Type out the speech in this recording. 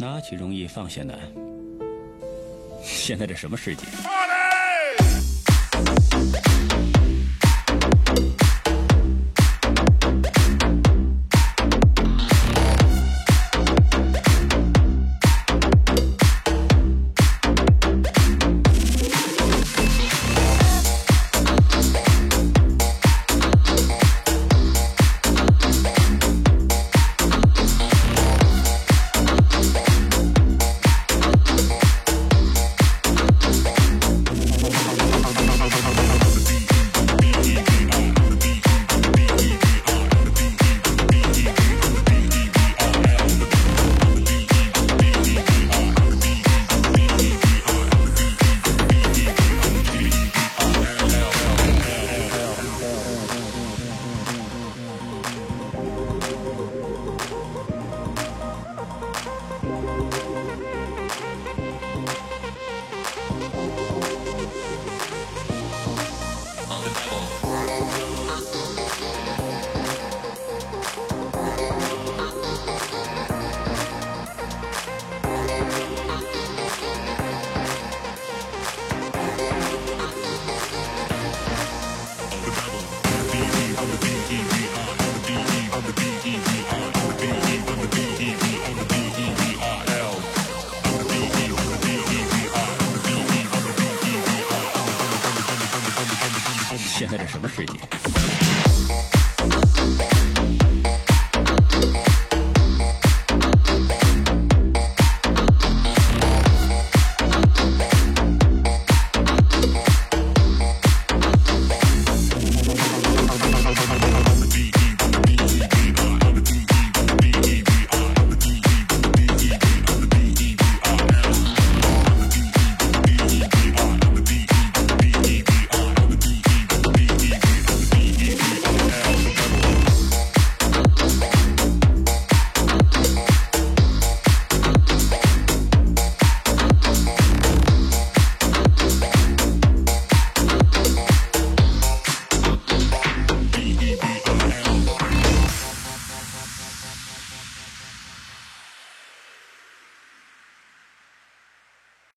拿起容易放下难。现在这什么世界？现在是什么世界